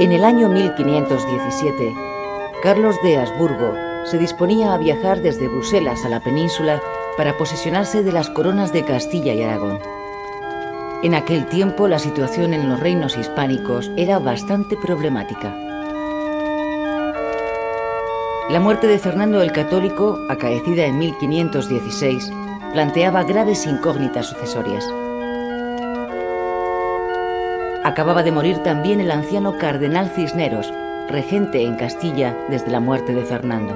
En el año 1517, Carlos de Habsburgo se disponía a viajar desde Bruselas a la península para posesionarse de las coronas de Castilla y Aragón. En aquel tiempo la situación en los reinos hispánicos era bastante problemática. La muerte de Fernando el Católico, acaecida en 1516, planteaba graves incógnitas sucesorias. Acababa de morir también el anciano cardenal Cisneros, regente en Castilla desde la muerte de Fernando.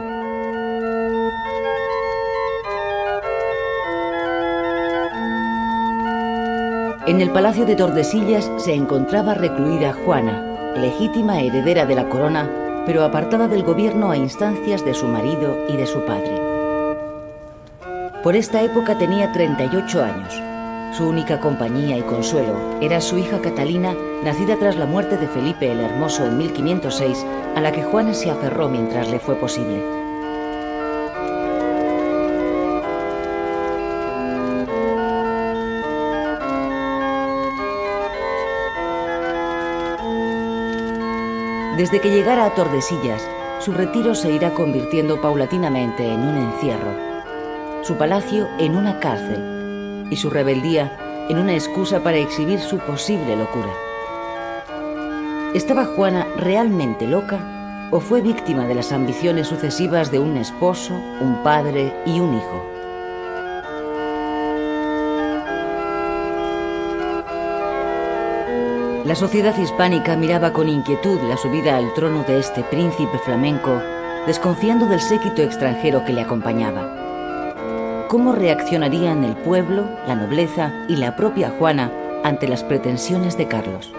En el palacio de Tordesillas se encontraba recluida Juana, legítima heredera de la corona, pero apartada del gobierno a instancias de su marido y de su padre. Por esta época tenía 38 años. Su única compañía y consuelo era su hija Catalina, nacida tras la muerte de Felipe el Hermoso en 1506, a la que Juana se aferró mientras le fue posible. Desde que llegara a Tordesillas, su retiro se irá convirtiendo paulatinamente en un encierro, su palacio en una cárcel y su rebeldía en una excusa para exhibir su posible locura. ¿Estaba Juana realmente loca o fue víctima de las ambiciones sucesivas de un esposo, un padre y un hijo? La sociedad hispánica miraba con inquietud la subida al trono de este príncipe flamenco, desconfiando del séquito extranjero que le acompañaba. ¿Cómo reaccionarían el pueblo, la nobleza y la propia Juana ante las pretensiones de Carlos?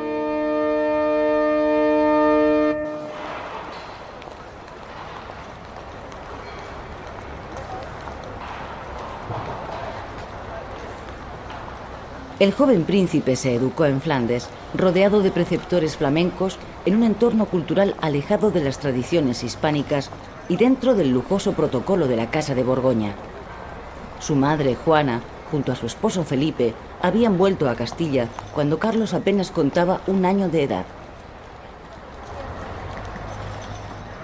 El joven príncipe se educó en Flandes, rodeado de preceptores flamencos, en un entorno cultural alejado de las tradiciones hispánicas y dentro del lujoso protocolo de la Casa de Borgoña. Su madre, Juana, junto a su esposo Felipe, habían vuelto a Castilla cuando Carlos apenas contaba un año de edad.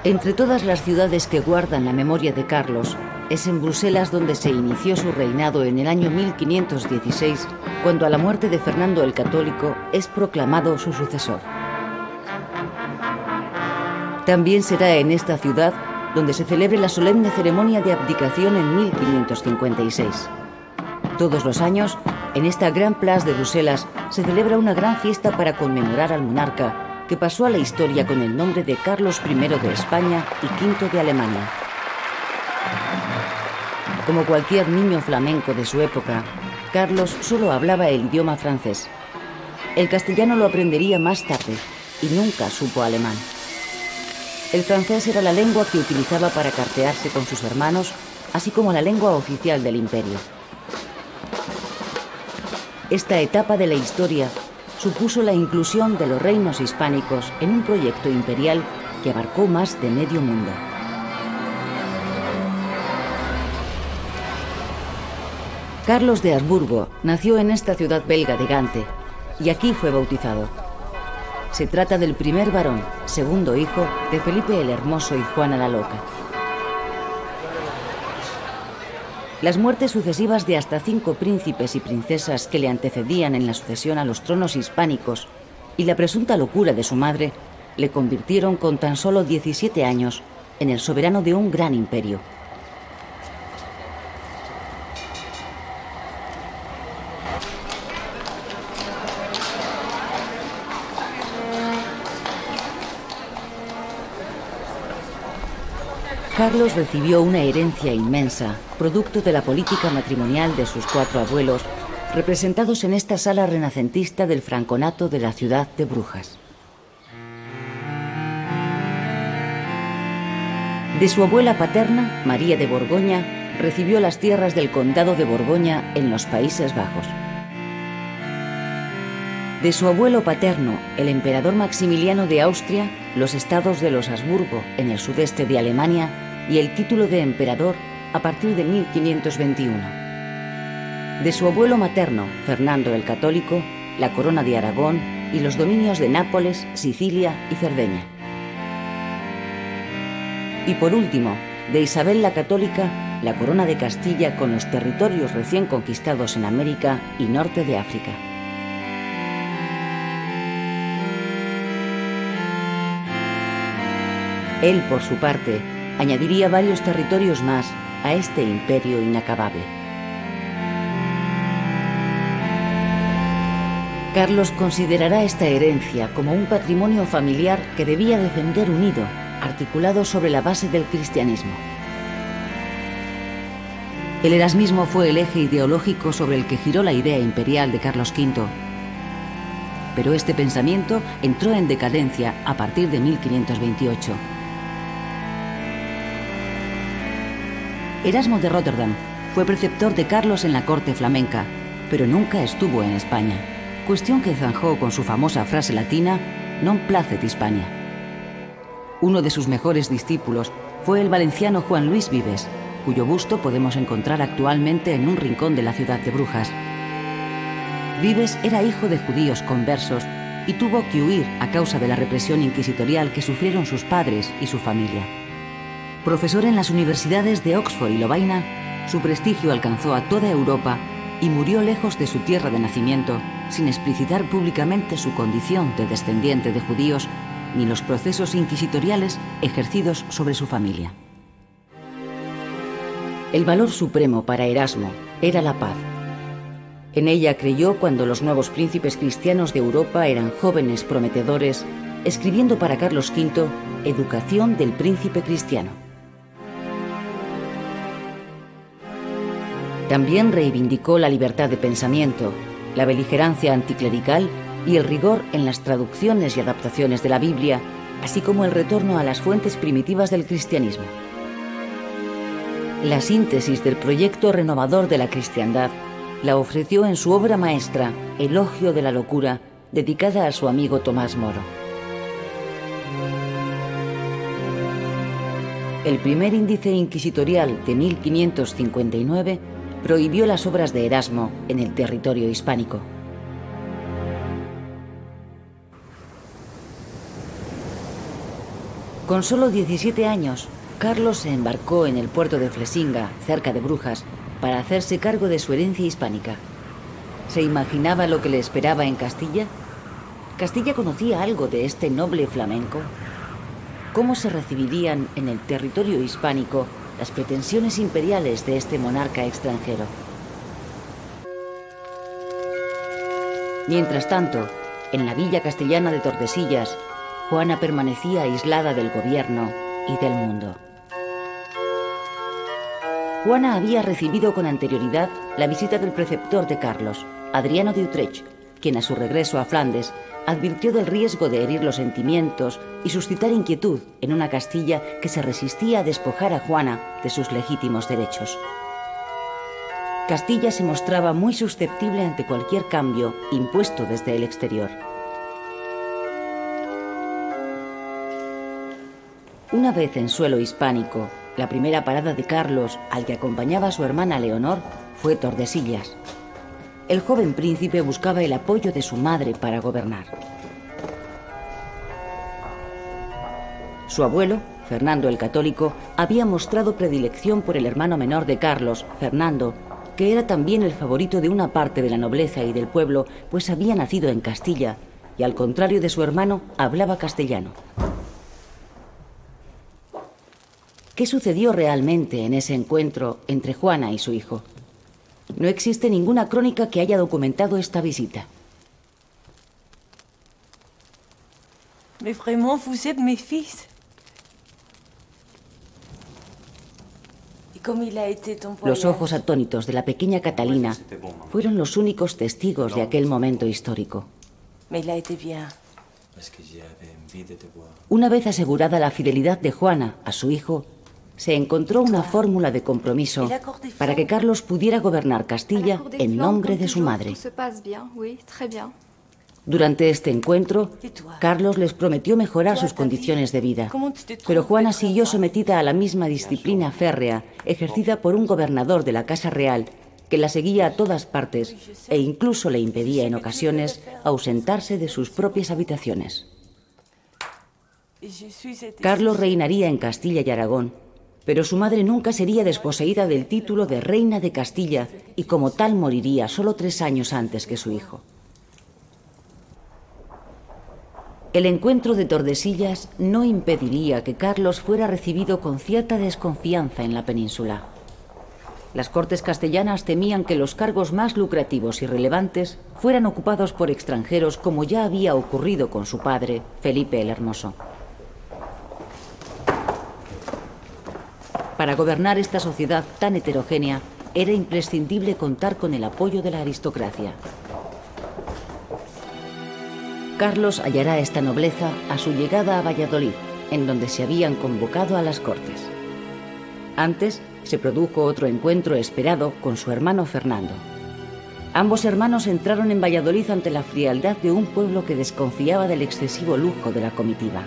Entre todas las ciudades que guardan la memoria de Carlos, es en Bruselas donde se inició su reinado en el año 1516, cuando a la muerte de Fernando el Católico es proclamado su sucesor. También será en esta ciudad donde se celebre la solemne ceremonia de abdicación en 1556. Todos los años, en esta gran plaza de Bruselas se celebra una gran fiesta para conmemorar al monarca que pasó a la historia con el nombre de Carlos I de España y V de Alemania. Como cualquier niño flamenco de su época, Carlos solo hablaba el idioma francés. El castellano lo aprendería más tarde y nunca supo alemán. El francés era la lengua que utilizaba para cartearse con sus hermanos, así como la lengua oficial del imperio. Esta etapa de la historia supuso la inclusión de los reinos hispánicos en un proyecto imperial que abarcó más de medio mundo. Carlos de Habsburgo nació en esta ciudad belga de Gante y aquí fue bautizado. Se trata del primer varón, segundo hijo de Felipe el Hermoso y Juana la Loca. Las muertes sucesivas de hasta cinco príncipes y princesas que le antecedían en la sucesión a los tronos hispánicos y la presunta locura de su madre le convirtieron con tan solo 17 años en el soberano de un gran imperio. Carlos recibió una herencia inmensa, producto de la política matrimonial de sus cuatro abuelos, representados en esta sala renacentista del franconato de la ciudad de Brujas. De su abuela paterna, María de Borgoña, recibió las tierras del condado de Borgoña en los Países Bajos. De su abuelo paterno, el emperador Maximiliano de Austria, los estados de los Habsburgo en el sudeste de Alemania y el título de emperador a partir de 1521. De su abuelo materno, Fernando el Católico, la corona de Aragón, y los dominios de Nápoles, Sicilia y Cerdeña. Y por último, de Isabel la Católica, la corona de Castilla con los territorios recién conquistados en América y norte de África. Él, por su parte, añadiría varios territorios más a este imperio inacabable. Carlos considerará esta herencia como un patrimonio familiar que debía defender unido, articulado sobre la base del cristianismo. El erasmismo fue el eje ideológico sobre el que giró la idea imperial de Carlos V. Pero este pensamiento entró en decadencia a partir de 1528. Erasmo de Rotterdam fue preceptor de Carlos en la corte flamenca, pero nunca estuvo en España, cuestión que zanjó con su famosa frase latina non placet Hispania. Uno de sus mejores discípulos fue el valenciano Juan Luis Vives, cuyo busto podemos encontrar actualmente en un rincón de la ciudad de Brujas. Vives era hijo de judíos conversos y tuvo que huir a causa de la represión inquisitorial que sufrieron sus padres y su familia. Profesor en las universidades de Oxford y Lovaina, su prestigio alcanzó a toda Europa y murió lejos de su tierra de nacimiento, sin explicitar públicamente su condición de descendiente de judíos ni los procesos inquisitoriales ejercidos sobre su familia. El valor supremo para Erasmo era la paz. En ella creyó cuando los nuevos príncipes cristianos de Europa eran jóvenes prometedores, escribiendo para Carlos V Educación del Príncipe Cristiano. También reivindicó la libertad de pensamiento, la beligerancia anticlerical y el rigor en las traducciones y adaptaciones de la Biblia, así como el retorno a las fuentes primitivas del cristianismo. La síntesis del proyecto renovador de la cristiandad la ofreció en su obra maestra, Elogio de la Locura, dedicada a su amigo Tomás Moro. El primer índice inquisitorial de 1559 prohibió las obras de Erasmo en el territorio hispánico. Con solo 17 años, Carlos se embarcó en el puerto de Flesinga, cerca de Brujas, para hacerse cargo de su herencia hispánica. ¿Se imaginaba lo que le esperaba en Castilla? ¿Castilla conocía algo de este noble flamenco? ¿Cómo se recibirían en el territorio hispánico las pretensiones imperiales de este monarca extranjero. Mientras tanto, en la villa castellana de Tordesillas, Juana permanecía aislada del gobierno y del mundo. Juana había recibido con anterioridad la visita del preceptor de Carlos, Adriano de Utrecht, quien a su regreso a Flandes advirtió del riesgo de herir los sentimientos y suscitar inquietud en una Castilla que se resistía a despojar a Juana de sus legítimos derechos. Castilla se mostraba muy susceptible ante cualquier cambio impuesto desde el exterior. Una vez en suelo hispánico, la primera parada de Carlos, al que acompañaba a su hermana Leonor, fue Tordesillas, el joven príncipe buscaba el apoyo de su madre para gobernar. Su abuelo, Fernando el Católico, había mostrado predilección por el hermano menor de Carlos, Fernando, que era también el favorito de una parte de la nobleza y del pueblo, pues había nacido en Castilla y, al contrario de su hermano, hablaba castellano. ¿Qué sucedió realmente en ese encuentro entre Juana y su hijo? No existe ninguna crónica que haya documentado esta visita. Mais vraiment, vous êtes mes fils. Los ojos atónitos de la pequeña Catalina fueron los únicos testigos de aquel momento histórico. Una vez asegurada la fidelidad de Juana a su hijo, se encontró una fórmula de compromiso para que Carlos pudiera gobernar Castilla en nombre de su madre. Durante este encuentro, Carlos les prometió mejorar sus condiciones de vida, pero Juana siguió sometida a la misma disciplina férrea ejercida por un gobernador de la Casa Real que la seguía a todas partes e incluso le impedía en ocasiones ausentarse de sus propias habitaciones. Carlos reinaría en Castilla y Aragón, pero su madre nunca sería desposeída del título de reina de Castilla y como tal moriría solo tres años antes que su hijo. El encuentro de Tordesillas no impediría que Carlos fuera recibido con cierta desconfianza en la península. Las cortes castellanas temían que los cargos más lucrativos y relevantes fueran ocupados por extranjeros como ya había ocurrido con su padre, Felipe el Hermoso. Para gobernar esta sociedad tan heterogénea era imprescindible contar con el apoyo de la aristocracia. Carlos hallará esta nobleza a su llegada a Valladolid, en donde se habían convocado a las cortes. Antes se produjo otro encuentro esperado con su hermano Fernando. Ambos hermanos entraron en Valladolid ante la frialdad de un pueblo que desconfiaba del excesivo lujo de la comitiva.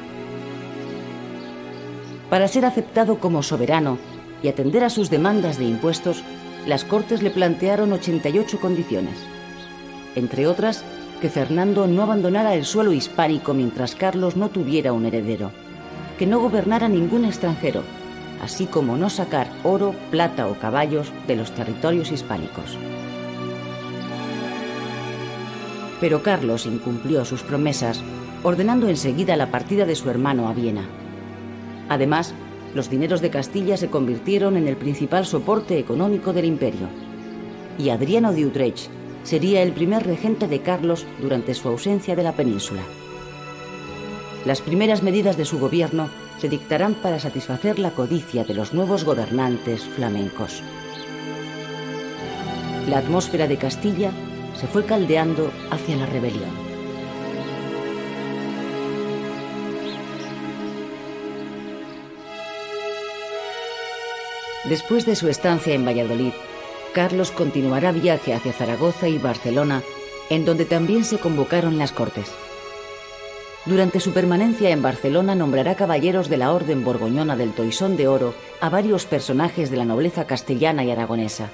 Para ser aceptado como soberano y atender a sus demandas de impuestos, las Cortes le plantearon 88 condiciones. Entre otras, que Fernando no abandonara el suelo hispánico mientras Carlos no tuviera un heredero, que no gobernara ningún extranjero, así como no sacar oro, plata o caballos de los territorios hispánicos. Pero Carlos incumplió sus promesas, ordenando enseguida la partida de su hermano a Viena. Además, los dineros de Castilla se convirtieron en el principal soporte económico del imperio. Y Adriano de Utrecht, sería el primer regente de Carlos durante su ausencia de la península. Las primeras medidas de su gobierno se dictarán para satisfacer la codicia de los nuevos gobernantes flamencos. La atmósfera de Castilla se fue caldeando hacia la rebelión. Después de su estancia en Valladolid, Carlos continuará viaje hacia Zaragoza y Barcelona, en donde también se convocaron las Cortes. Durante su permanencia en Barcelona nombrará caballeros de la Orden Borgoñona del Toisón de Oro a varios personajes de la nobleza castellana y aragonesa.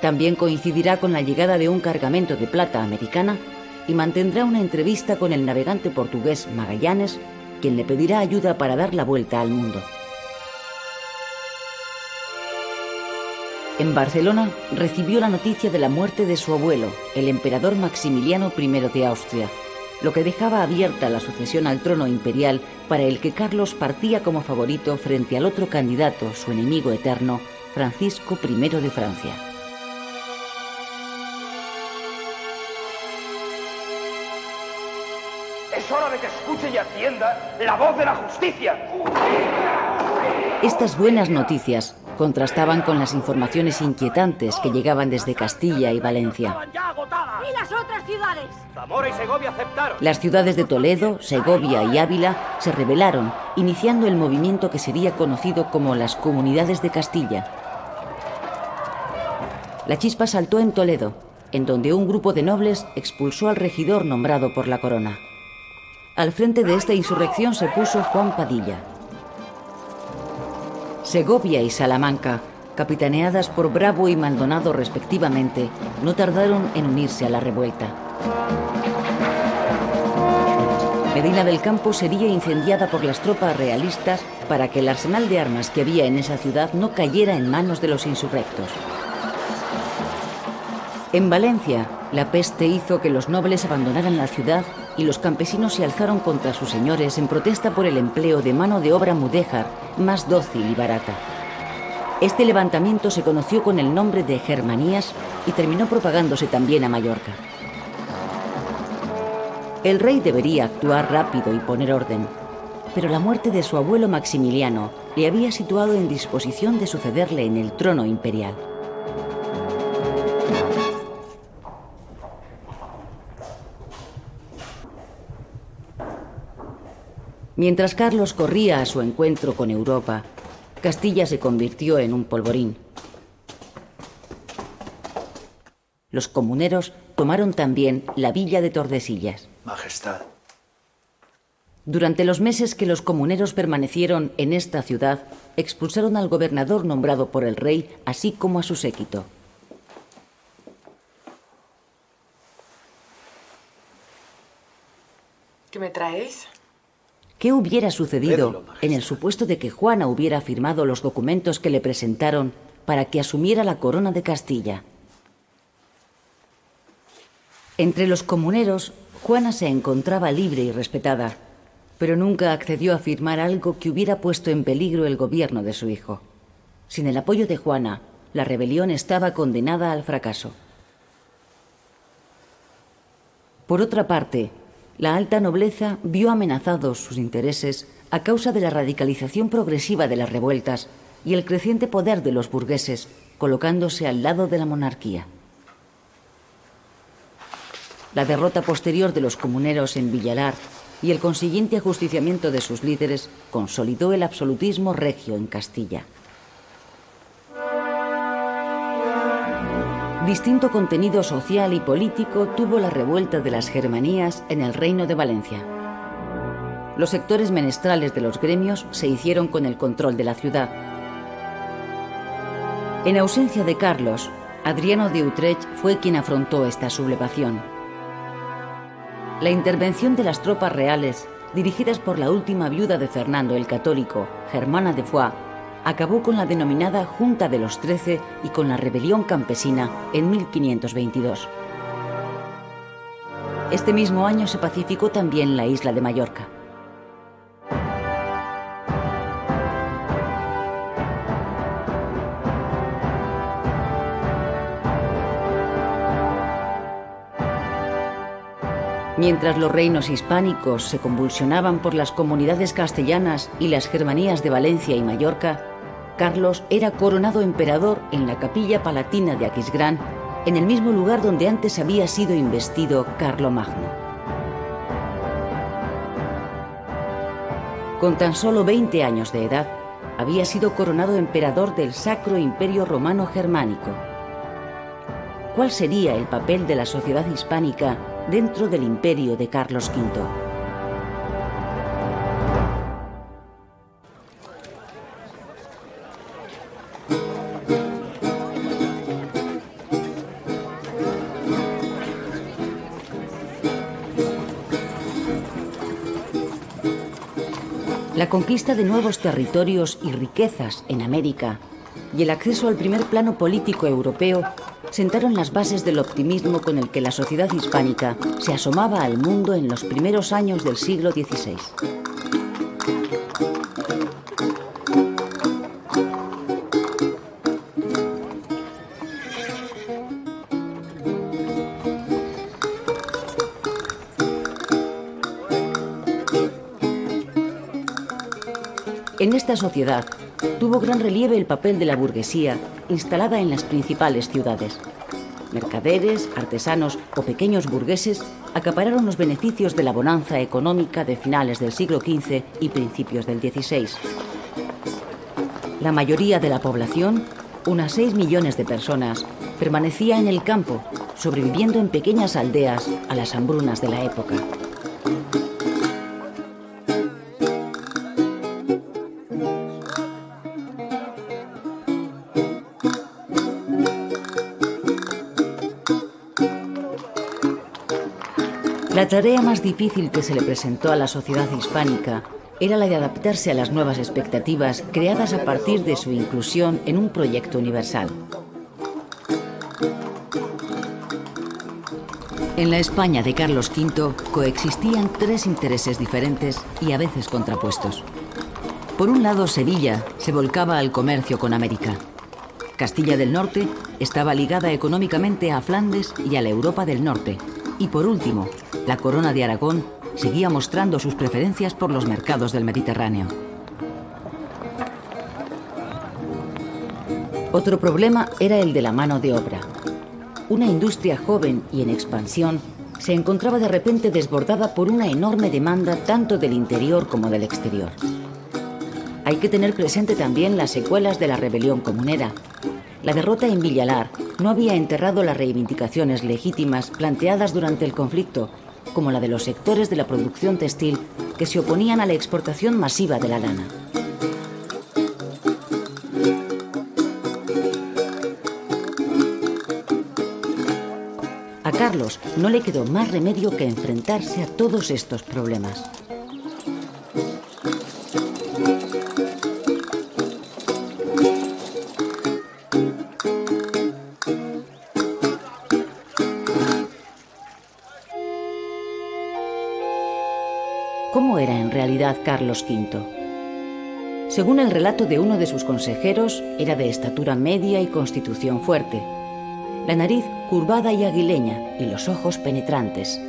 También coincidirá con la llegada de un cargamento de plata americana y mantendrá una entrevista con el navegante portugués Magallanes, quien le pedirá ayuda para dar la vuelta al mundo. En Barcelona recibió la noticia de la muerte de su abuelo, el emperador Maximiliano I de Austria, lo que dejaba abierta la sucesión al trono imperial para el que Carlos partía como favorito frente al otro candidato, su enemigo eterno, Francisco I de Francia. Es hora de que escuche y atienda la voz de la justicia. Estas buenas noticias contrastaban con las informaciones inquietantes que llegaban desde Castilla y Valencia. ¿Y las otras ciudades? Zamora y Segovia aceptaron. Las ciudades de Toledo, Segovia y Ávila se rebelaron, iniciando el movimiento que sería conocido como las Comunidades de Castilla. La chispa saltó en Toledo, en donde un grupo de nobles expulsó al regidor nombrado por la corona. Al frente de esta insurrección se puso Juan Padilla. Segovia y Salamanca, capitaneadas por Bravo y Maldonado respectivamente, no tardaron en unirse a la revuelta. Medina del Campo sería incendiada por las tropas realistas para que el arsenal de armas que había en esa ciudad no cayera en manos de los insurrectos. En Valencia, la peste hizo que los nobles abandonaran la ciudad y los campesinos se alzaron contra sus señores en protesta por el empleo de mano de obra mudéjar, más dócil y barata. Este levantamiento se conoció con el nombre de Germanías y terminó propagándose también a Mallorca. El rey debería actuar rápido y poner orden, pero la muerte de su abuelo Maximiliano le había situado en disposición de sucederle en el trono imperial. Mientras Carlos corría a su encuentro con Europa, Castilla se convirtió en un polvorín. Los comuneros tomaron también la villa de Tordesillas. Majestad. Durante los meses que los comuneros permanecieron en esta ciudad, expulsaron al gobernador nombrado por el rey, así como a su séquito. ¿Qué me traéis? ¿Qué hubiera sucedido en el supuesto de que Juana hubiera firmado los documentos que le presentaron para que asumiera la corona de Castilla? Entre los comuneros, Juana se encontraba libre y respetada, pero nunca accedió a firmar algo que hubiera puesto en peligro el gobierno de su hijo. Sin el apoyo de Juana, la rebelión estaba condenada al fracaso. Por otra parte, la alta nobleza vio amenazados sus intereses a causa de la radicalización progresiva de las revueltas y el creciente poder de los burgueses, colocándose al lado de la monarquía. La derrota posterior de los comuneros en Villalar y el consiguiente ajusticiamiento de sus líderes consolidó el absolutismo regio en Castilla. Distinto contenido social y político tuvo la revuelta de las Germanías en el Reino de Valencia. Los sectores menestrales de los gremios se hicieron con el control de la ciudad. En ausencia de Carlos, Adriano de Utrecht fue quien afrontó esta sublevación. La intervención de las tropas reales, dirigidas por la última viuda de Fernando el Católico, Germana de Foix, acabó con la denominada Junta de los Trece y con la rebelión campesina en 1522. Este mismo año se pacificó también la isla de Mallorca. Mientras los reinos hispánicos se convulsionaban por las comunidades castellanas y las germanías de Valencia y Mallorca, Carlos era coronado emperador en la capilla palatina de Aquisgrán, en el mismo lugar donde antes había sido investido Carlomagno. Con tan solo 20 años de edad, había sido coronado emperador del Sacro Imperio Romano Germánico. ¿Cuál sería el papel de la sociedad hispánica dentro del imperio de Carlos V? Conquista de nuevos territorios y riquezas en América y el acceso al primer plano político europeo sentaron las bases del optimismo con el que la sociedad hispánica se asomaba al mundo en los primeros años del siglo XVI. En esta sociedad tuvo gran relieve el papel de la burguesía instalada en las principales ciudades. Mercaderes, artesanos o pequeños burgueses acapararon los beneficios de la bonanza económica de finales del siglo XV y principios del XVI. La mayoría de la población, unas 6 millones de personas, permanecía en el campo, sobreviviendo en pequeñas aldeas a las hambrunas de la época. La tarea más difícil que se le presentó a la sociedad hispánica era la de adaptarse a las nuevas expectativas creadas a partir de su inclusión en un proyecto universal. En la España de Carlos V coexistían tres intereses diferentes y a veces contrapuestos. Por un lado, Sevilla se volcaba al comercio con América. Castilla del Norte estaba ligada económicamente a Flandes y a la Europa del Norte. Y por último, la corona de Aragón seguía mostrando sus preferencias por los mercados del Mediterráneo. Otro problema era el de la mano de obra. Una industria joven y en expansión se encontraba de repente desbordada por una enorme demanda tanto del interior como del exterior. Hay que tener presente también las secuelas de la rebelión comunera. La derrota en Villalar no había enterrado las reivindicaciones legítimas planteadas durante el conflicto como la de los sectores de la producción textil que se oponían a la exportación masiva de la lana. A Carlos no le quedó más remedio que enfrentarse a todos estos problemas. Era en realidad Carlos V? Según el relato de uno de sus consejeros, era de estatura media y constitución fuerte. La nariz curvada y aguileña y los ojos penetrantes.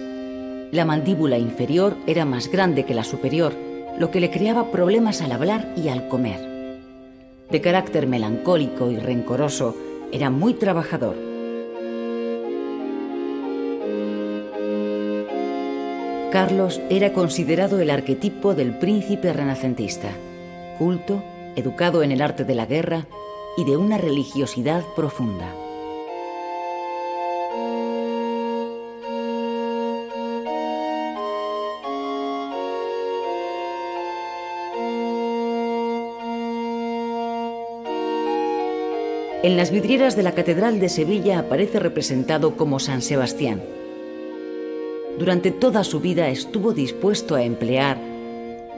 La mandíbula inferior era más grande que la superior, lo que le creaba problemas al hablar y al comer. De carácter melancólico y rencoroso, era muy trabajador Carlos era considerado el arquetipo del príncipe renacentista, culto, educado en el arte de la guerra y de una religiosidad profunda. En las vidrieras de la Catedral de Sevilla aparece representado como San Sebastián, durante toda su vida estuvo dispuesto a emplear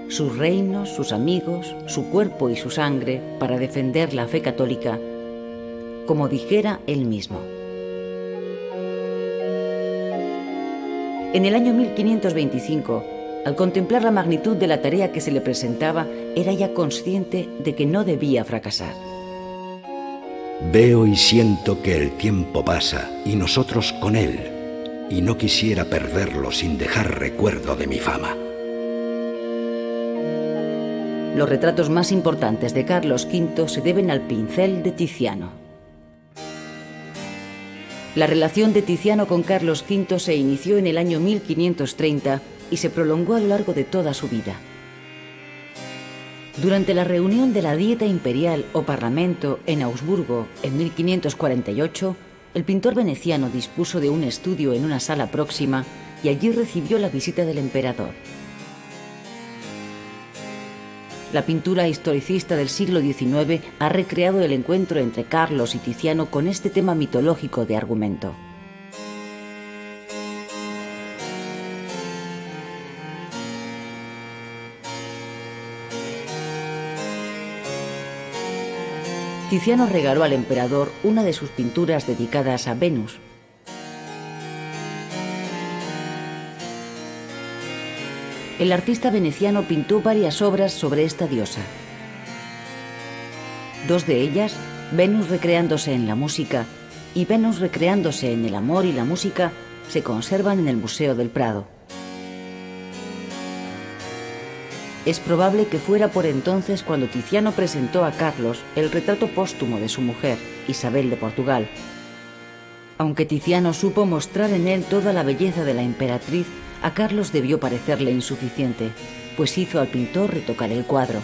sus reinos, sus amigos, su cuerpo y su sangre para defender la fe católica, como dijera él mismo. En el año 1525, al contemplar la magnitud de la tarea que se le presentaba, era ya consciente de que no debía fracasar. Veo y siento que el tiempo pasa y nosotros con él y no quisiera perderlo sin dejar recuerdo de mi fama. Los retratos más importantes de Carlos V se deben al pincel de Tiziano. La relación de Tiziano con Carlos V se inició en el año 1530 y se prolongó a lo largo de toda su vida. Durante la reunión de la Dieta Imperial o Parlamento en Augsburgo en 1548, el pintor veneciano dispuso de un estudio en una sala próxima y allí recibió la visita del emperador. La pintura historicista del siglo XIX ha recreado el encuentro entre Carlos y Tiziano con este tema mitológico de argumento. Tiziano regaló al emperador una de sus pinturas dedicadas a Venus. El artista veneciano pintó varias obras sobre esta diosa. Dos de ellas, Venus recreándose en la música y Venus recreándose en el amor y la música, se conservan en el Museo del Prado. Es probable que fuera por entonces cuando Tiziano presentó a Carlos el retrato póstumo de su mujer, Isabel de Portugal. Aunque Tiziano supo mostrar en él toda la belleza de la emperatriz, a Carlos debió parecerle insuficiente, pues hizo al pintor retocar el cuadro.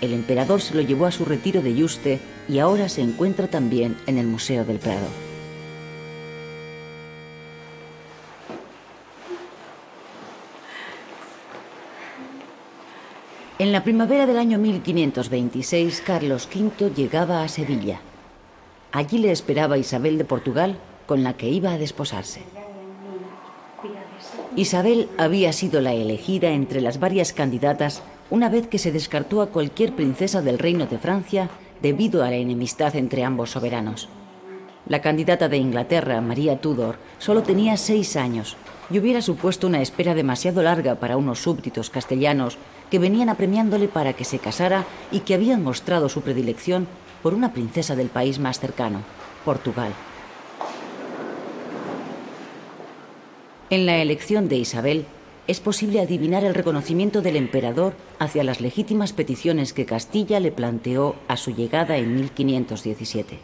El emperador se lo llevó a su retiro de Yuste y ahora se encuentra también en el Museo del Prado. En la primavera del año 1526, Carlos V llegaba a Sevilla. Allí le esperaba Isabel de Portugal, con la que iba a desposarse. Isabel había sido la elegida entre las varias candidatas una vez que se descartó a cualquier princesa del reino de Francia debido a la enemistad entre ambos soberanos. La candidata de Inglaterra, María Tudor, solo tenía seis años y hubiera supuesto una espera demasiado larga para unos súbditos castellanos que venían apremiándole para que se casara y que habían mostrado su predilección por una princesa del país más cercano, Portugal. En la elección de Isabel es posible adivinar el reconocimiento del emperador hacia las legítimas peticiones que Castilla le planteó a su llegada en 1517.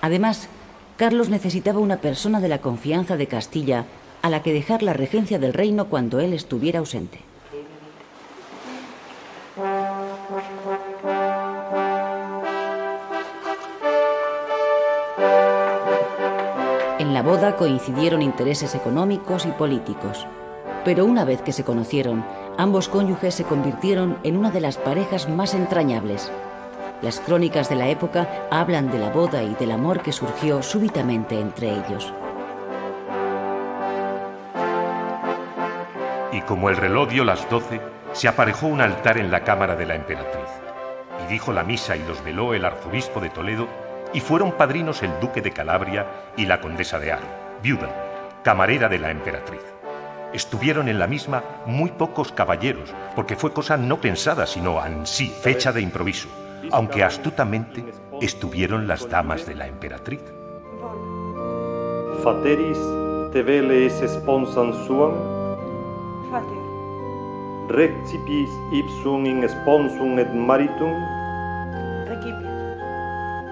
Además, Carlos necesitaba una persona de la confianza de Castilla a la que dejar la regencia del reino cuando él estuviera ausente. En la boda coincidieron intereses económicos y políticos, pero una vez que se conocieron, ambos cónyuges se convirtieron en una de las parejas más entrañables. Las crónicas de la época hablan de la boda y del amor que surgió súbitamente entre ellos. Y como el reloj dio las doce, se aparejó un altar en la cámara de la emperatriz. Y dijo la misa y los veló el arzobispo de Toledo, y fueron padrinos el duque de Calabria y la condesa de Aro, viuda, camarera de la emperatriz. Estuvieron en la misma muy pocos caballeros, porque fue cosa no pensada, sino ansí, fecha de improviso, aunque astutamente estuvieron las damas de la emperatriz. Fateris te veles sponsam suam? Recipis ipsum in sponsum et maritum?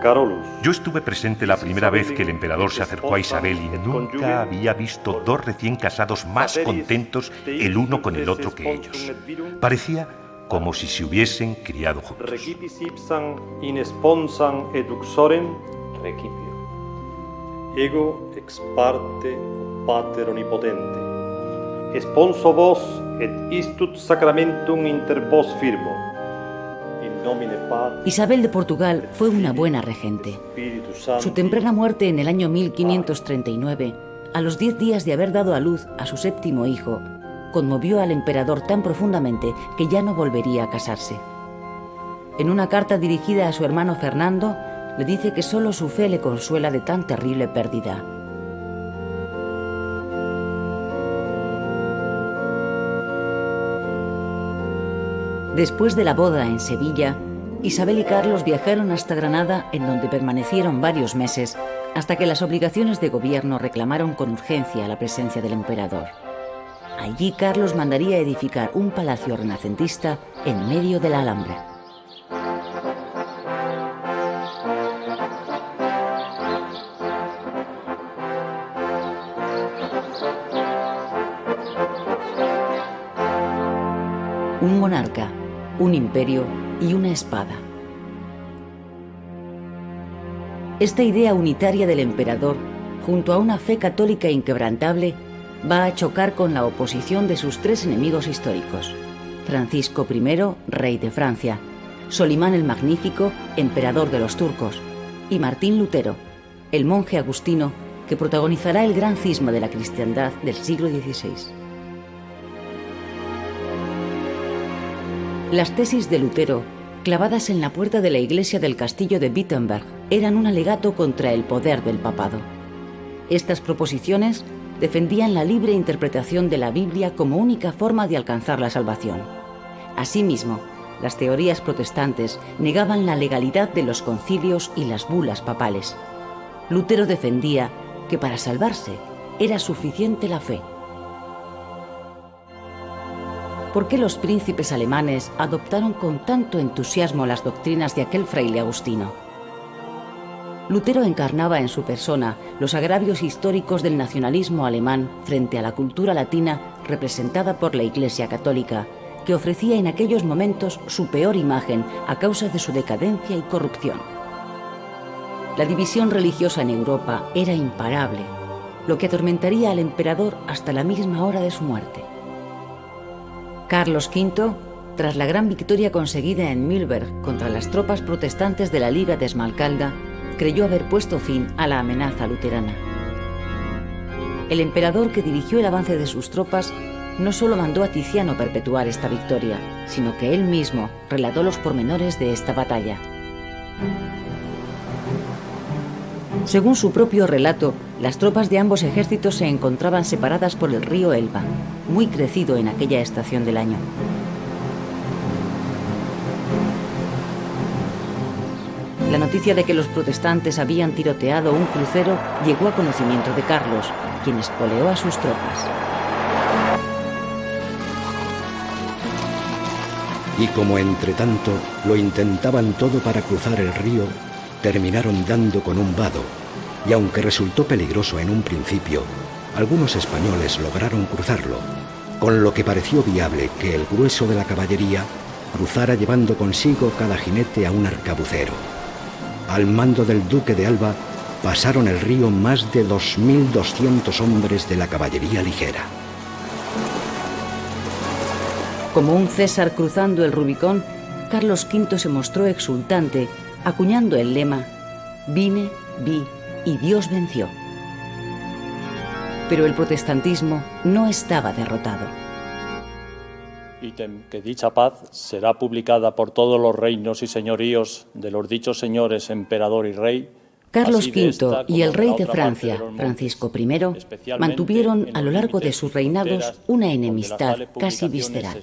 Carolus. Yo estuve presente la primera vez que el emperador se acercó a Isabel y nunca había visto dos recién casados más contentos el uno con el otro que ellos. Parecía como si se hubiesen criado juntos. Recipis ipsam in sponsam et uxorem? Recipio. Ego ex parte pater omnipotente. Esponso vos et istut sacramentum inter vos firmo. In nomine Patris Isabel de Portugal fue una buena regente. Su temprana muerte en el año 1539, a los diez días de haber dado a luz a su séptimo hijo, conmovió al emperador tan profundamente que ya no volvería a casarse. En una carta dirigida a su hermano Fernando, le dice que solo su fe le consuela de tan terrible pérdida. Después de la boda en Sevilla, Isabel y Carlos viajaron hasta Granada, en donde permanecieron varios meses, hasta que las obligaciones de gobierno reclamaron con urgencia la presencia del emperador. Allí Carlos mandaría edificar un palacio renacentista en medio de la Alhambra. Un monarca, un imperio y una espada. Esta idea unitaria del emperador, junto a una fe católica inquebrantable, va a chocar con la oposición de sus tres enemigos históricos. Francisco I, rey de Francia, Solimán el Magnífico, emperador de los turcos, y Martín Lutero, el monje agustino que protagonizará el gran cisma de la cristiandad del siglo XVI. Las tesis de Lutero, clavadas en la puerta de la iglesia del castillo de Wittenberg, eran un alegato contra el poder del papado. Estas proposiciones defendían la libre interpretación de la Biblia como única forma de alcanzar la salvación. Asimismo, las teorías protestantes negaban la legalidad de los concilios y las bulas papales. Lutero defendía que para salvarse era suficiente la fe. ¿Por qué los príncipes alemanes adoptaron con tanto entusiasmo las doctrinas de aquel fraile agustino? Lutero encarnaba en su persona los agravios históricos del nacionalismo alemán frente a la cultura latina representada por la Iglesia Católica, que ofrecía en aquellos momentos su peor imagen a causa de su decadencia y corrupción. La división religiosa en Europa era imparable, lo que atormentaría al emperador hasta la misma hora de su muerte. Carlos V, tras la gran victoria conseguida en Mühlberg contra las tropas protestantes de la Liga de Esmalcalda, creyó haber puesto fin a la amenaza luterana. El emperador que dirigió el avance de sus tropas no solo mandó a Tiziano perpetuar esta victoria, sino que él mismo relató los pormenores de esta batalla. Según su propio relato, las tropas de ambos ejércitos se encontraban separadas por el río Elba, muy crecido en aquella estación del año. La noticia de que los protestantes habían tiroteado un crucero llegó a conocimiento de Carlos, quien espoleó a sus tropas. Y como entre tanto lo intentaban todo para cruzar el río, terminaron dando con un vado, y aunque resultó peligroso en un principio, algunos españoles lograron cruzarlo, con lo que pareció viable que el grueso de la caballería cruzara llevando consigo cada jinete a un arcabucero. Al mando del duque de Alba pasaron el río más de 2.200 hombres de la caballería ligera. Como un César cruzando el Rubicón, Carlos V se mostró exultante, acuñando el lema, Vine, vi y Dios venció. Pero el protestantismo no estaba derrotado. Ítem que dicha paz será publicada por todos los reinos y señoríos de los dichos señores emperador y rey Carlos V y el rey de Francia, Francisco I, mantuvieron a lo largo de sus reinados una enemistad casi visceral.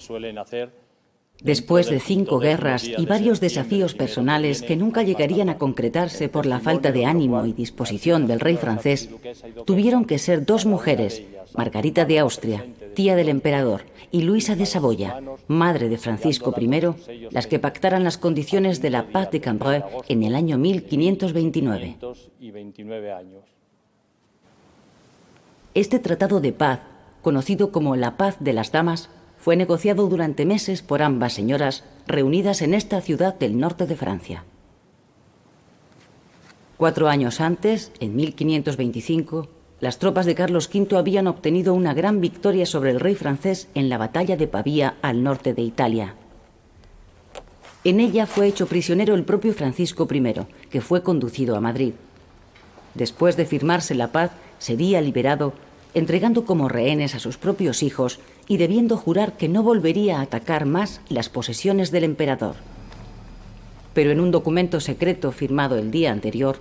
Después de cinco guerras y varios desafíos personales que nunca llegarían a concretarse por la falta de ánimo y disposición del rey francés, tuvieron que ser dos mujeres, Margarita de Austria, tía del emperador, y Luisa de Saboya, madre de Francisco I, las que pactaran las condiciones de la paz de Cambrai en el año 1529. Este tratado de paz, conocido como la paz de las damas, fue negociado durante meses por ambas señoras reunidas en esta ciudad del norte de Francia. Cuatro años antes, en 1525, las tropas de Carlos V habían obtenido una gran victoria sobre el rey francés en la batalla de Pavía al norte de Italia. En ella fue hecho prisionero el propio Francisco I, que fue conducido a Madrid. Después de firmarse la paz, sería liberado, entregando como rehenes a sus propios hijos y debiendo jurar que no volvería a atacar más las posesiones del emperador. Pero en un documento secreto firmado el día anterior,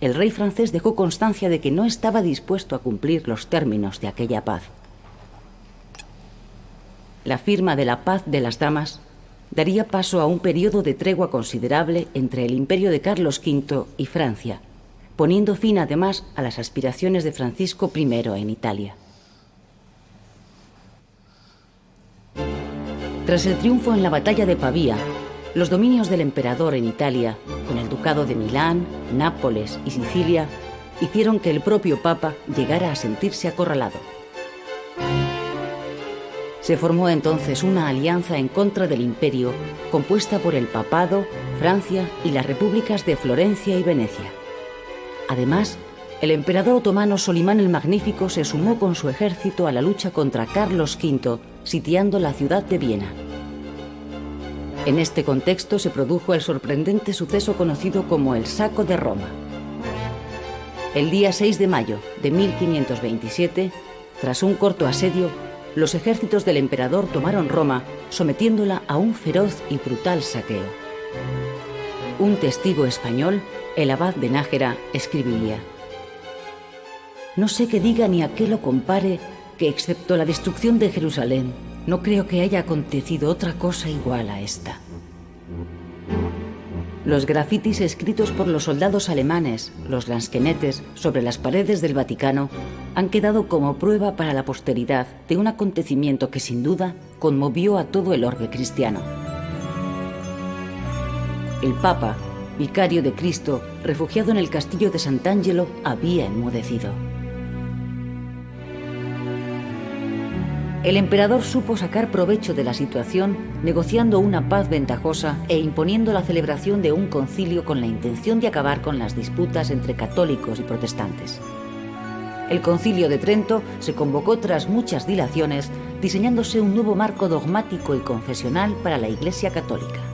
el rey francés dejó constancia de que no estaba dispuesto a cumplir los términos de aquella paz. La firma de la paz de las damas daría paso a un periodo de tregua considerable entre el imperio de Carlos V y Francia, poniendo fin además a las aspiraciones de Francisco I en Italia. Tras el triunfo en la batalla de Pavía, los dominios del emperador en Italia, con el ducado de Milán, Nápoles y Sicilia, hicieron que el propio Papa llegara a sentirse acorralado. Se formó entonces una alianza en contra del imperio compuesta por el Papado, Francia y las repúblicas de Florencia y Venecia. Además, el emperador otomano Solimán el Magnífico se sumó con su ejército a la lucha contra Carlos V, sitiando la ciudad de Viena. En este contexto se produjo el sorprendente suceso conocido como el Saco de Roma. El día 6 de mayo de 1527, tras un corto asedio, los ejércitos del emperador tomaron Roma, sometiéndola a un feroz y brutal saqueo. Un testigo español, el abad de Nájera, escribiría, no sé qué diga ni a qué lo compare, que excepto la destrucción de Jerusalén, no creo que haya acontecido otra cosa igual a esta. Los grafitis escritos por los soldados alemanes, los lansquenetes, sobre las paredes del Vaticano, han quedado como prueba para la posteridad de un acontecimiento que sin duda conmovió a todo el orbe cristiano. El Papa, vicario de Cristo, refugiado en el castillo de Sant'Angelo, había enmudecido. El emperador supo sacar provecho de la situación negociando una paz ventajosa e imponiendo la celebración de un concilio con la intención de acabar con las disputas entre católicos y protestantes. El concilio de Trento se convocó tras muchas dilaciones, diseñándose un nuevo marco dogmático y confesional para la Iglesia católica.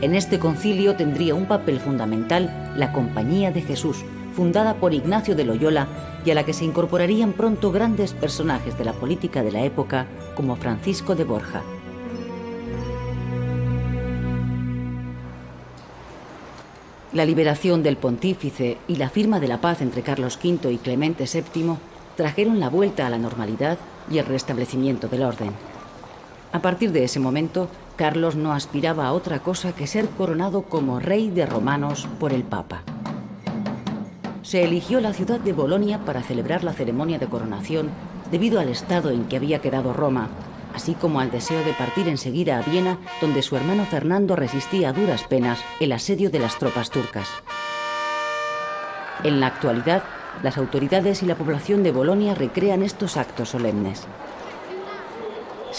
En este concilio tendría un papel fundamental la Compañía de Jesús, fundada por Ignacio de Loyola y a la que se incorporarían pronto grandes personajes de la política de la época como Francisco de Borja. La liberación del pontífice y la firma de la paz entre Carlos V y Clemente VII trajeron la vuelta a la normalidad y el restablecimiento del orden. A partir de ese momento, Carlos no aspiraba a otra cosa que ser coronado como rey de romanos por el Papa se eligió la ciudad de Bolonia para celebrar la ceremonia de coronación debido al estado en que había quedado Roma, así como al deseo de partir enseguida a Viena, donde su hermano Fernando resistía a duras penas el asedio de las tropas turcas. En la actualidad, las autoridades y la población de Bolonia recrean estos actos solemnes.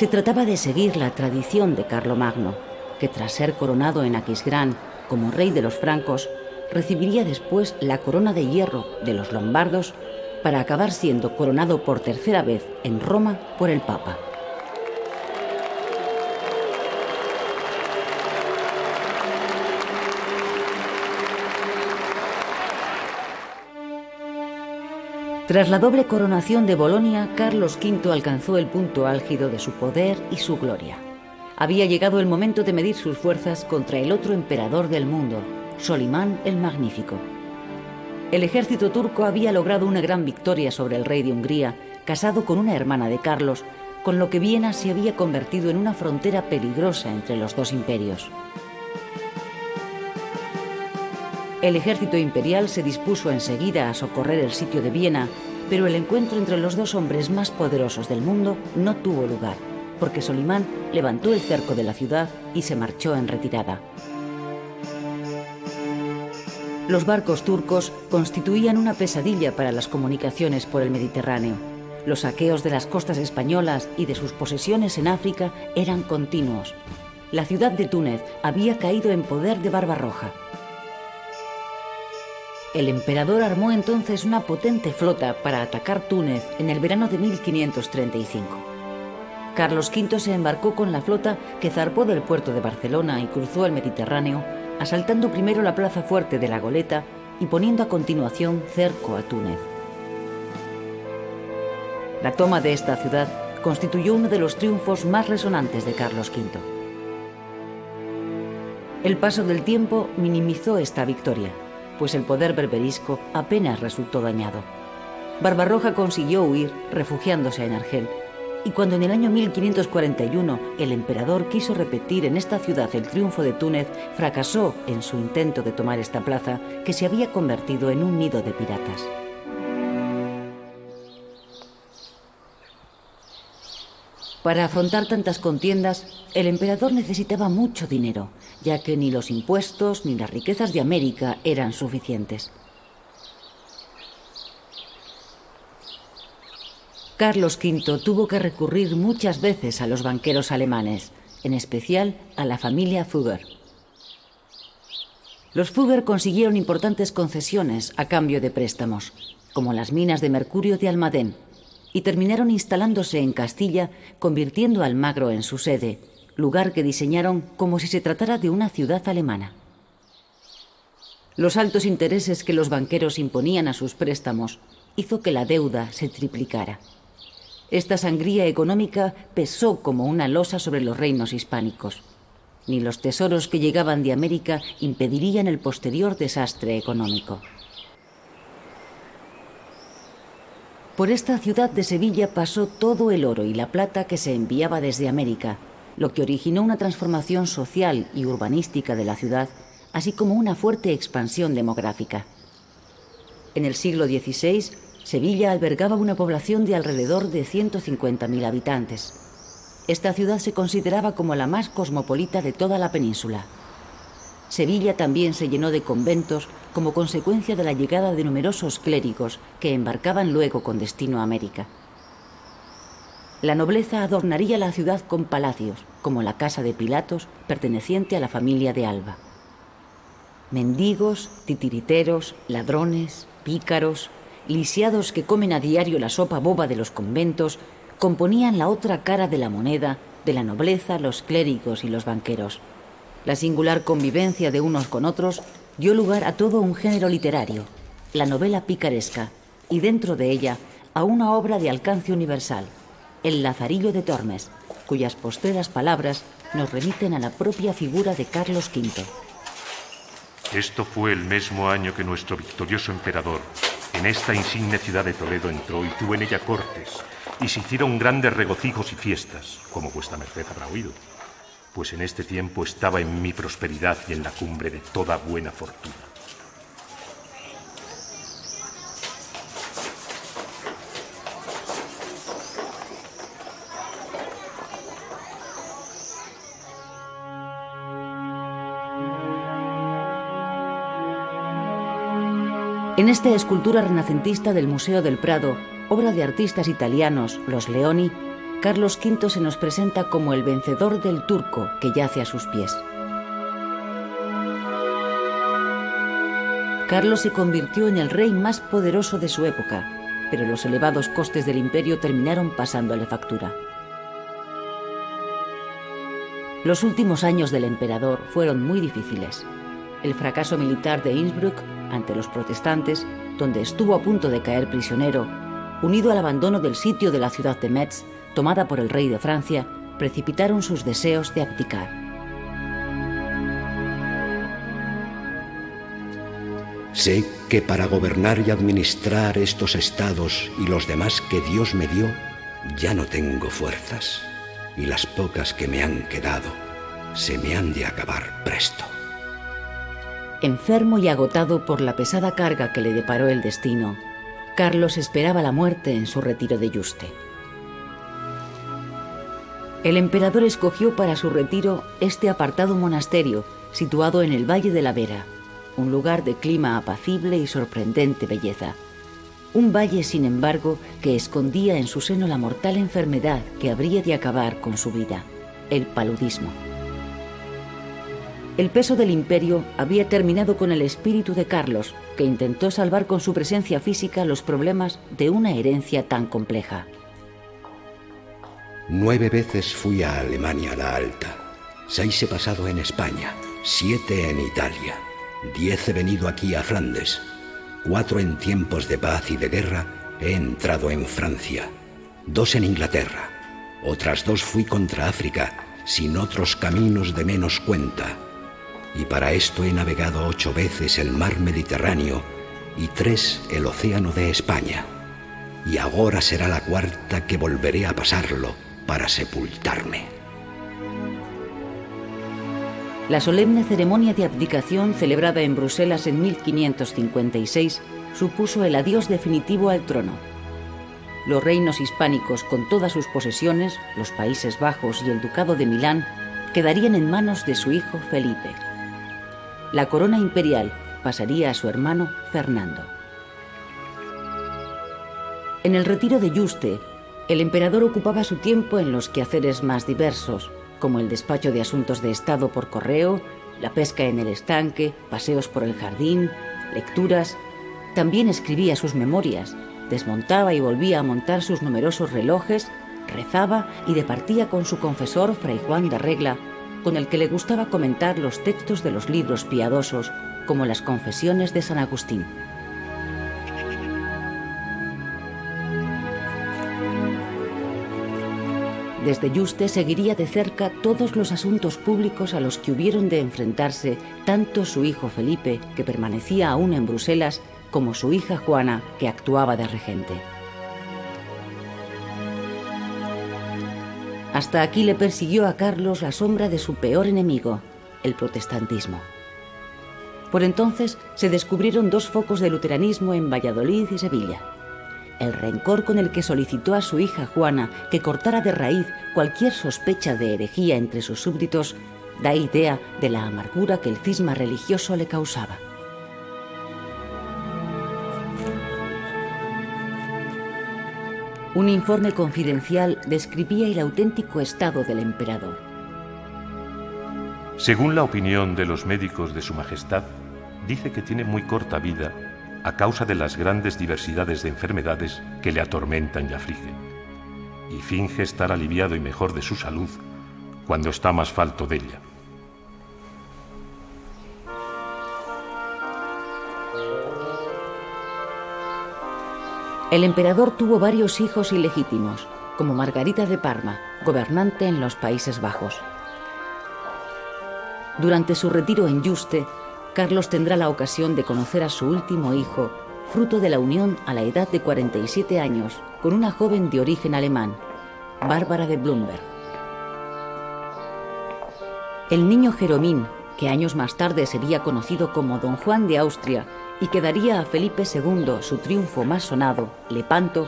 Se trataba de seguir la tradición de Carlomagno, que tras ser coronado en Aquisgrán como rey de los francos, recibiría después la corona de hierro de los lombardos para acabar siendo coronado por tercera vez en Roma por el Papa. Tras la doble coronación de Bolonia, Carlos V alcanzó el punto álgido de su poder y su gloria. Había llegado el momento de medir sus fuerzas contra el otro emperador del mundo, Solimán el Magnífico. El ejército turco había logrado una gran victoria sobre el rey de Hungría, casado con una hermana de Carlos, con lo que Viena se había convertido en una frontera peligrosa entre los dos imperios. El ejército imperial se dispuso enseguida a socorrer el sitio de Viena, pero el encuentro entre los dos hombres más poderosos del mundo no tuvo lugar, porque Solimán levantó el cerco de la ciudad y se marchó en retirada. Los barcos turcos constituían una pesadilla para las comunicaciones por el Mediterráneo. Los saqueos de las costas españolas y de sus posesiones en África eran continuos. La ciudad de Túnez había caído en poder de Barbarroja. El emperador armó entonces una potente flota para atacar Túnez en el verano de 1535. Carlos V se embarcó con la flota que zarpó del puerto de Barcelona y cruzó el Mediterráneo, asaltando primero la plaza fuerte de la Goleta y poniendo a continuación cerco a Túnez. La toma de esta ciudad constituyó uno de los triunfos más resonantes de Carlos V. El paso del tiempo minimizó esta victoria, pues el poder berberisco apenas resultó dañado. Barbarroja consiguió huir, refugiándose en Argel, y cuando en el año 1541 el emperador quiso repetir en esta ciudad el triunfo de Túnez, fracasó en su intento de tomar esta plaza, que se había convertido en un nido de piratas. Para afrontar tantas contiendas, el emperador necesitaba mucho dinero, ya que ni los impuestos ni las riquezas de América eran suficientes. Carlos V tuvo que recurrir muchas veces a los banqueros alemanes, en especial a la familia Fugger. Los Fugger consiguieron importantes concesiones a cambio de préstamos, como las minas de mercurio de Almadén, y terminaron instalándose en Castilla, convirtiendo Almagro en su sede, lugar que diseñaron como si se tratara de una ciudad alemana. Los altos intereses que los banqueros imponían a sus préstamos hizo que la deuda se triplicara. Esta sangría económica pesó como una losa sobre los reinos hispánicos. Ni los tesoros que llegaban de América impedirían el posterior desastre económico. Por esta ciudad de Sevilla pasó todo el oro y la plata que se enviaba desde América, lo que originó una transformación social y urbanística de la ciudad, así como una fuerte expansión demográfica. En el siglo XVI, Sevilla albergaba una población de alrededor de 150.000 habitantes. Esta ciudad se consideraba como la más cosmopolita de toda la península. Sevilla también se llenó de conventos como consecuencia de la llegada de numerosos clérigos que embarcaban luego con destino a América. La nobleza adornaría la ciudad con palacios, como la casa de Pilatos, perteneciente a la familia de Alba. Mendigos, titiriteros, ladrones, pícaros, lisiados que comen a diario la sopa boba de los conventos, componían la otra cara de la moneda de la nobleza, los clérigos y los banqueros. La singular convivencia de unos con otros dio lugar a todo un género literario, la novela picaresca, y dentro de ella a una obra de alcance universal, El Lazarillo de Tormes, cuyas postreras palabras nos remiten a la propia figura de Carlos V. Esto fue el mismo año que nuestro victorioso emperador en esta insigne ciudad de Toledo entró y tuvo en ella cortes, y se hicieron grandes regocijos y fiestas, como vuestra merced habrá oído pues en este tiempo estaba en mi prosperidad y en la cumbre de toda buena fortuna. En esta escultura renacentista del Museo del Prado, obra de artistas italianos, los Leoni, Carlos V se nos presenta como el vencedor del turco que yace a sus pies. Carlos se convirtió en el rey más poderoso de su época, pero los elevados costes del imperio terminaron pasándole factura. Los últimos años del emperador fueron muy difíciles. El fracaso militar de Innsbruck ante los protestantes donde estuvo a punto de caer prisionero, unido al abandono del sitio de la ciudad de Metz, tomada por el rey de Francia, precipitaron sus deseos de abdicar. Sé que para gobernar y administrar estos estados y los demás que Dios me dio, ya no tengo fuerzas, y las pocas que me han quedado se me han de acabar presto. Enfermo y agotado por la pesada carga que le deparó el destino, Carlos esperaba la muerte en su retiro de Yuste. El emperador escogió para su retiro este apartado monasterio situado en el Valle de la Vera, un lugar de clima apacible y sorprendente belleza. Un valle, sin embargo, que escondía en su seno la mortal enfermedad que habría de acabar con su vida, el paludismo. El peso del imperio había terminado con el espíritu de Carlos, que intentó salvar con su presencia física los problemas de una herencia tan compleja. Nueve veces fui a Alemania la Alta, seis he pasado en España, siete en Italia, diez he venido aquí a Flandes, cuatro en tiempos de paz y de guerra he entrado en Francia, dos en Inglaterra, otras dos fui contra África, sin otros caminos de menos cuenta, y para esto he navegado ocho veces el mar Mediterráneo y tres el océano de España, y ahora será la cuarta que volveré a pasarlo para sepultarme. La solemne ceremonia de abdicación celebrada en Bruselas en 1556 supuso el adiós definitivo al trono. Los reinos hispánicos, con todas sus posesiones, los Países Bajos y el Ducado de Milán, quedarían en manos de su hijo Felipe. La corona imperial pasaría a su hermano Fernando. En el retiro de Yuste, el emperador ocupaba su tiempo en los quehaceres más diversos, como el despacho de asuntos de Estado por correo, la pesca en el estanque, paseos por el jardín, lecturas. También escribía sus memorias, desmontaba y volvía a montar sus numerosos relojes, rezaba y departía con su confesor Fray Juan de Regla, con el que le gustaba comentar los textos de los libros piadosos, como las confesiones de San Agustín. Desde Yuste seguiría de cerca todos los asuntos públicos a los que hubieron de enfrentarse tanto su hijo Felipe, que permanecía aún en Bruselas, como su hija Juana, que actuaba de regente. Hasta aquí le persiguió a Carlos la sombra de su peor enemigo, el protestantismo. Por entonces se descubrieron dos focos de luteranismo en Valladolid y Sevilla el rencor con el que solicitó a su hija Juana que cortara de raíz cualquier sospecha de herejía entre sus súbditos da idea de la amargura que el cisma religioso le causaba. Un informe confidencial describía el auténtico estado del emperador. Según la opinión de los médicos de Su Majestad, dice que tiene muy corta vida a causa de las grandes diversidades de enfermedades que le atormentan y afligen, y finge estar aliviado y mejor de su salud cuando está más falto de ella. El emperador tuvo varios hijos ilegítimos, como Margarita de Parma, gobernante en los Países Bajos. Durante su retiro en Yuste, Carlos tendrá la ocasión de conocer a su último hijo, fruto de la unión a la edad de 47 años con una joven de origen alemán, Bárbara de Blumberg. El niño Jeromín, que años más tarde sería conocido como Don Juan de Austria y que daría a Felipe II su triunfo más sonado, Lepanto,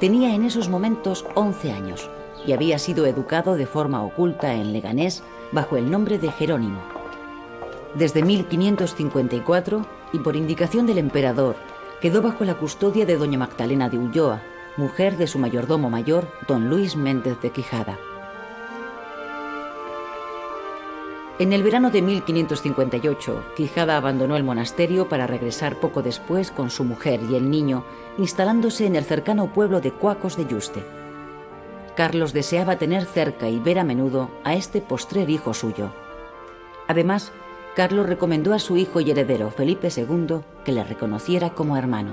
tenía en esos momentos 11 años y había sido educado de forma oculta en Leganés bajo el nombre de Jerónimo. Desde 1554, y por indicación del emperador, quedó bajo la custodia de doña Magdalena de Ulloa, mujer de su mayordomo mayor, don Luis Méndez de Quijada. En el verano de 1558, Quijada abandonó el monasterio para regresar poco después con su mujer y el niño, instalándose en el cercano pueblo de Cuacos de Yuste. Carlos deseaba tener cerca y ver a menudo a este postrer hijo suyo. Además, Carlos recomendó a su hijo y heredero Felipe II que le reconociera como hermano.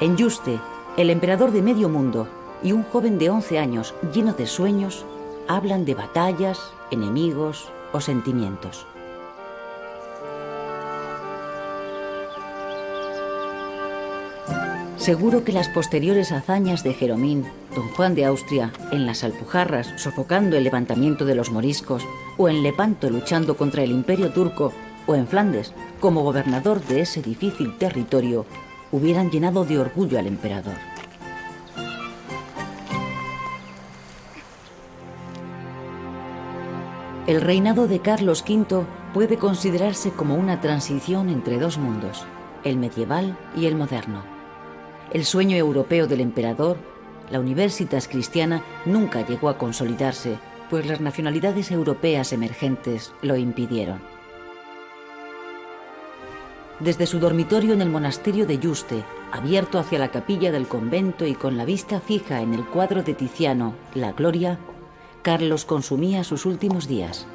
En Yuste, el emperador de medio mundo y un joven de 11 años lleno de sueños hablan de batallas, enemigos o sentimientos. Seguro que las posteriores hazañas de Jeromín, don Juan de Austria, en las Alpujarras sofocando el levantamiento de los moriscos, o en Lepanto luchando contra el imperio turco, o en Flandes como gobernador de ese difícil territorio, hubieran llenado de orgullo al emperador. El reinado de Carlos V puede considerarse como una transición entre dos mundos, el medieval y el moderno. El sueño europeo del emperador, la Universitas Cristiana, nunca llegó a consolidarse, pues las nacionalidades europeas emergentes lo impidieron. Desde su dormitorio en el monasterio de Yuste, abierto hacia la capilla del convento y con la vista fija en el cuadro de Tiziano, La Gloria, Carlos consumía sus últimos días.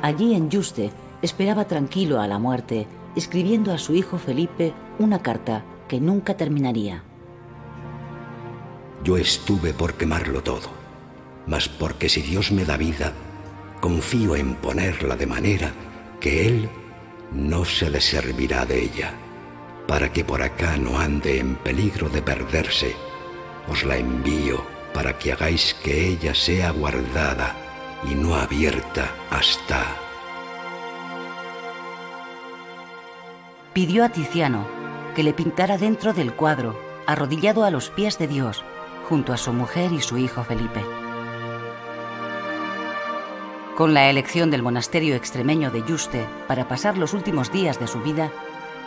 Allí en Yuste esperaba tranquilo a la muerte, escribiendo a su hijo Felipe una carta que nunca terminaría. Yo estuve por quemarlo todo, mas porque si Dios me da vida, confío en ponerla de manera que Él no se le servirá de ella, para que por acá no ande en peligro de perderse. Os la envío para que hagáis que ella sea guardada y no abierta hasta... Pidió a Tiziano que le pintara dentro del cuadro, arrodillado a los pies de Dios, junto a su mujer y su hijo Felipe. Con la elección del monasterio extremeño de Yuste para pasar los últimos días de su vida,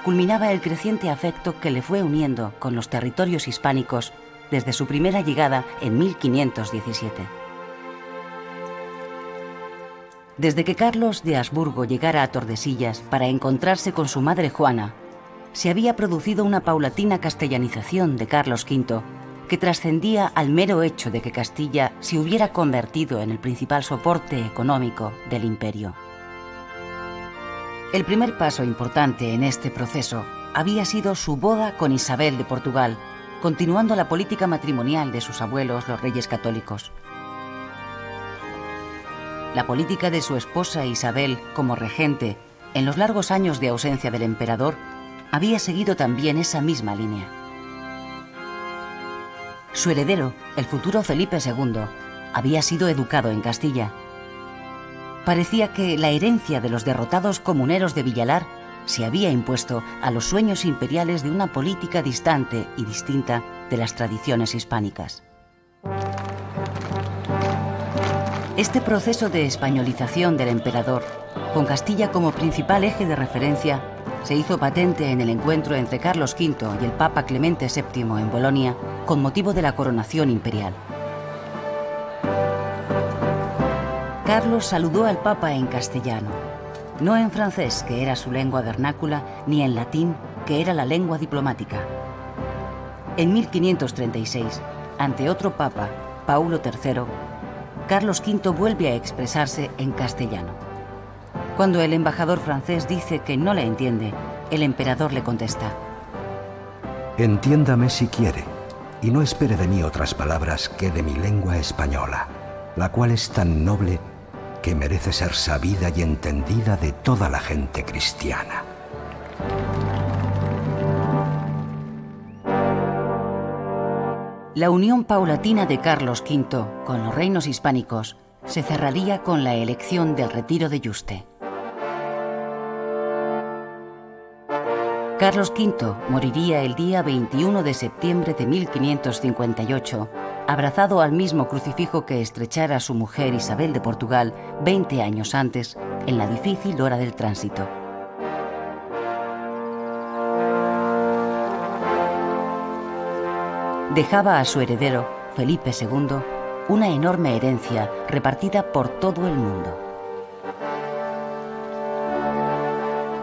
culminaba el creciente afecto que le fue uniendo con los territorios hispánicos desde su primera llegada en 1517. Desde que Carlos de Habsburgo llegara a Tordesillas para encontrarse con su madre Juana, se había producido una paulatina castellanización de Carlos V que trascendía al mero hecho de que Castilla se hubiera convertido en el principal soporte económico del imperio. El primer paso importante en este proceso había sido su boda con Isabel de Portugal, continuando la política matrimonial de sus abuelos los reyes católicos. La política de su esposa Isabel como regente en los largos años de ausencia del emperador había seguido también esa misma línea. Su heredero, el futuro Felipe II, había sido educado en Castilla. Parecía que la herencia de los derrotados comuneros de Villalar se había impuesto a los sueños imperiales de una política distante y distinta de las tradiciones hispánicas. Este proceso de españolización del emperador, con Castilla como principal eje de referencia, se hizo patente en el encuentro entre Carlos V y el Papa Clemente VII en Bolonia con motivo de la coronación imperial. Carlos saludó al Papa en castellano, no en francés, que era su lengua vernácula, ni en latín, que era la lengua diplomática. En 1536, ante otro Papa, Paulo III, Carlos V vuelve a expresarse en castellano. Cuando el embajador francés dice que no le entiende, el emperador le contesta. Entiéndame si quiere, y no espere de mí otras palabras que de mi lengua española, la cual es tan noble que merece ser sabida y entendida de toda la gente cristiana. La unión paulatina de Carlos V con los reinos hispánicos se cerraría con la elección del retiro de Yuste. Carlos V moriría el día 21 de septiembre de 1558, abrazado al mismo crucifijo que estrechara su mujer Isabel de Portugal 20 años antes, en la difícil hora del tránsito. dejaba a su heredero, Felipe II, una enorme herencia repartida por todo el mundo.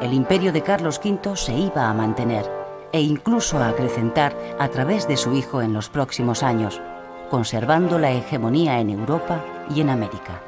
El imperio de Carlos V se iba a mantener e incluso a acrecentar a través de su hijo en los próximos años, conservando la hegemonía en Europa y en América.